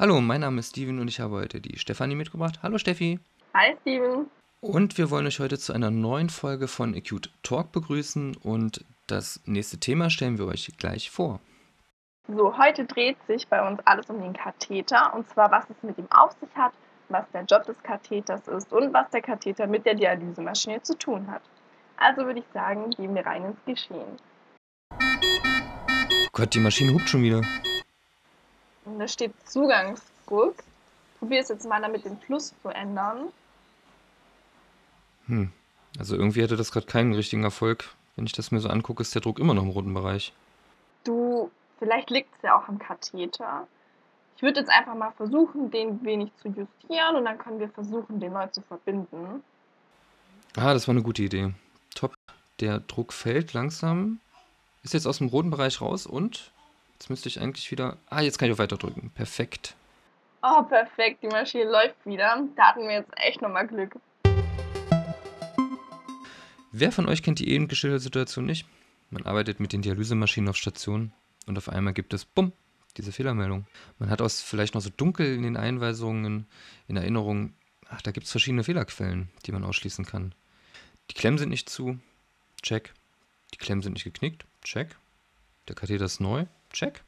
Hallo, mein Name ist Steven und ich habe heute die Stefanie mitgebracht. Hallo Steffi. Hi Steven. Und wir wollen euch heute zu einer neuen Folge von Acute Talk begrüßen und das nächste Thema stellen wir euch gleich vor. So, heute dreht sich bei uns alles um den Katheter und zwar was es mit ihm auf sich hat, was der Job des Katheters ist und was der Katheter mit der Dialysemaschine zu tun hat. Also würde ich sagen, gehen wir rein ins Geschehen. Gott, die Maschine hupt schon wieder. Und da steht Zugangsdruck. Probier es jetzt mal damit den Fluss zu ändern. Hm. Also irgendwie hätte das gerade keinen richtigen Erfolg. Wenn ich das mir so angucke, ist der Druck immer noch im roten Bereich. Du, vielleicht liegt es ja auch am Katheter. Ich würde jetzt einfach mal versuchen, den wenig zu justieren und dann können wir versuchen, den neu zu verbinden. Ah, das war eine gute Idee. Top. Der Druck fällt langsam. Ist jetzt aus dem roten Bereich raus und Jetzt müsste ich eigentlich wieder. Ah, jetzt kann ich auch weiter drücken. Perfekt. Oh, perfekt. Die Maschine läuft wieder. Da hatten wir jetzt echt nochmal Glück. Wer von euch kennt die eben geschilderte Situation nicht? Man arbeitet mit den Dialysemaschinen auf Station und auf einmal gibt es, bumm, diese Fehlermeldung. Man hat aus vielleicht noch so dunkel in den Einweisungen, in Erinnerung, ach, da gibt es verschiedene Fehlerquellen, die man ausschließen kann. Die Klemmen sind nicht zu, check. Die Klemmen sind nicht geknickt, check. Der Katheter ist neu, check.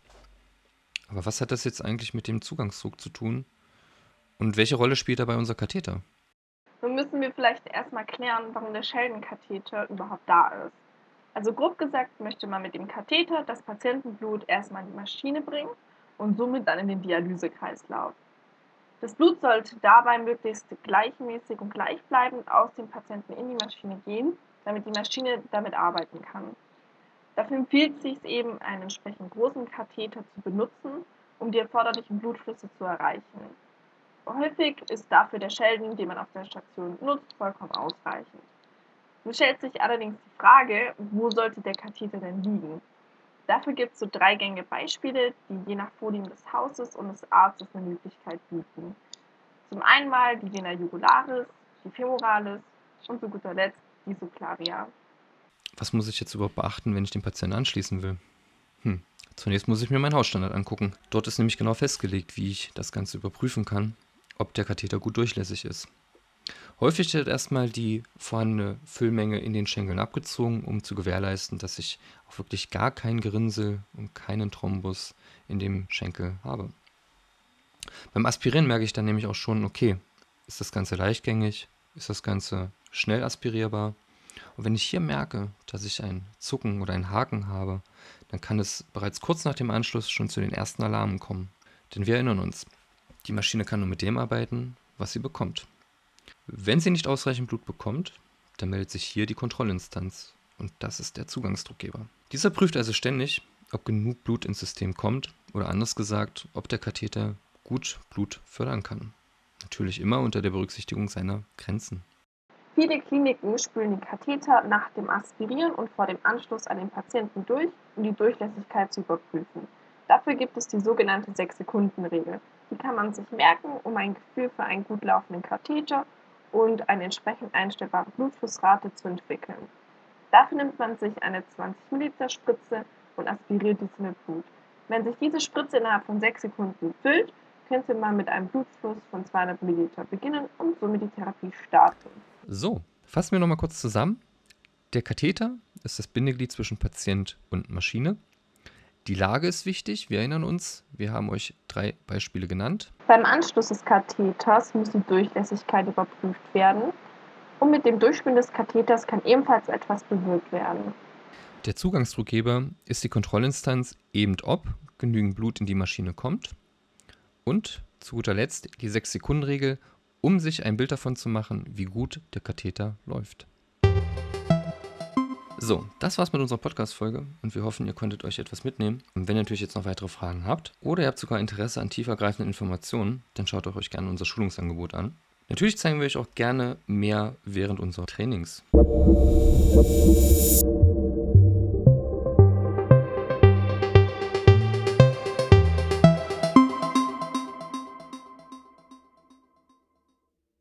Aber was hat das jetzt eigentlich mit dem Zugangsdruck zu tun? Und welche Rolle spielt dabei unser Katheter? Nun müssen wir vielleicht erstmal klären, warum der Scheldenkatheter überhaupt da ist. Also grob gesagt möchte man mit dem Katheter das Patientenblut erstmal in die Maschine bringen und somit dann in den Dialysekreislauf. Das Blut sollte dabei möglichst gleichmäßig und gleichbleibend aus dem Patienten in die Maschine gehen, damit die Maschine damit arbeiten kann. Dafür empfiehlt es sich eben, einen entsprechend großen Katheter zu benutzen, um die erforderlichen Blutflüsse zu erreichen. Häufig ist dafür der Schelden, den man auf der Station nutzt, vollkommen ausreichend. Nun stellt sich allerdings die Frage, wo sollte der Katheter denn liegen? Dafür gibt es so drei gängige Beispiele, die je nach Vorlieben des Hauses und des Arztes eine Möglichkeit bieten. Zum einen mal die Vena jugularis, die femoralis und zu guter Letzt die Subclavia was muss ich jetzt überhaupt beachten, wenn ich den Patienten anschließen will? Hm. Zunächst muss ich mir meinen Hausstandard angucken. Dort ist nämlich genau festgelegt, wie ich das Ganze überprüfen kann, ob der Katheter gut durchlässig ist. Häufig wird erstmal die vorhandene Füllmenge in den Schenkeln abgezogen, um zu gewährleisten, dass ich auch wirklich gar kein Gerinnsel und keinen Thrombus in dem Schenkel habe. Beim Aspirieren merke ich dann nämlich auch schon, okay, ist das Ganze leichtgängig, ist das Ganze schnell aspirierbar und wenn ich hier merke, dass ich ein Zucken oder ein Haken habe, dann kann es bereits kurz nach dem Anschluss schon zu den ersten Alarmen kommen. Denn wir erinnern uns, die Maschine kann nur mit dem arbeiten, was sie bekommt. Wenn sie nicht ausreichend Blut bekommt, dann meldet sich hier die Kontrollinstanz und das ist der Zugangsdruckgeber. Dieser prüft also ständig, ob genug Blut ins System kommt oder anders gesagt, ob der Katheter gut Blut fördern kann. Natürlich immer unter der Berücksichtigung seiner Grenzen. Viele Kliniken spülen die Katheter nach dem Aspirieren und vor dem Anschluss an den Patienten durch, um die Durchlässigkeit zu überprüfen. Dafür gibt es die sogenannte 6-Sekunden-Regel. Die kann man sich merken, um ein Gefühl für einen gut laufenden Katheter und eine entsprechend einstellbare Blutflussrate zu entwickeln. Dafür nimmt man sich eine 20 ml Spritze und aspiriert diese mit Blut. Wenn sich diese Spritze innerhalb von 6 Sekunden füllt, könnte man mit einem Blutfluss von 200 ml beginnen und somit die Therapie starten. So, fassen wir nochmal kurz zusammen. Der Katheter ist das Bindeglied zwischen Patient und Maschine. Die Lage ist wichtig. Wir erinnern uns, wir haben euch drei Beispiele genannt. Beim Anschluss des Katheters muss die Durchlässigkeit überprüft werden. Und mit dem Durchspielen des Katheters kann ebenfalls etwas bewirkt werden. Der Zugangsdruckgeber ist die Kontrollinstanz eben ob genügend Blut in die Maschine kommt. Und zu guter Letzt die 6-Sekunden-Regel um sich ein Bild davon zu machen, wie gut der Katheter läuft. So, das war's mit unserer Podcast-Folge und wir hoffen, ihr konntet euch etwas mitnehmen. Und wenn ihr natürlich jetzt noch weitere Fragen habt oder ihr habt sogar Interesse an tiefergreifenden Informationen, dann schaut euch gerne unser Schulungsangebot an. Natürlich zeigen wir euch auch gerne mehr während unserer Trainings.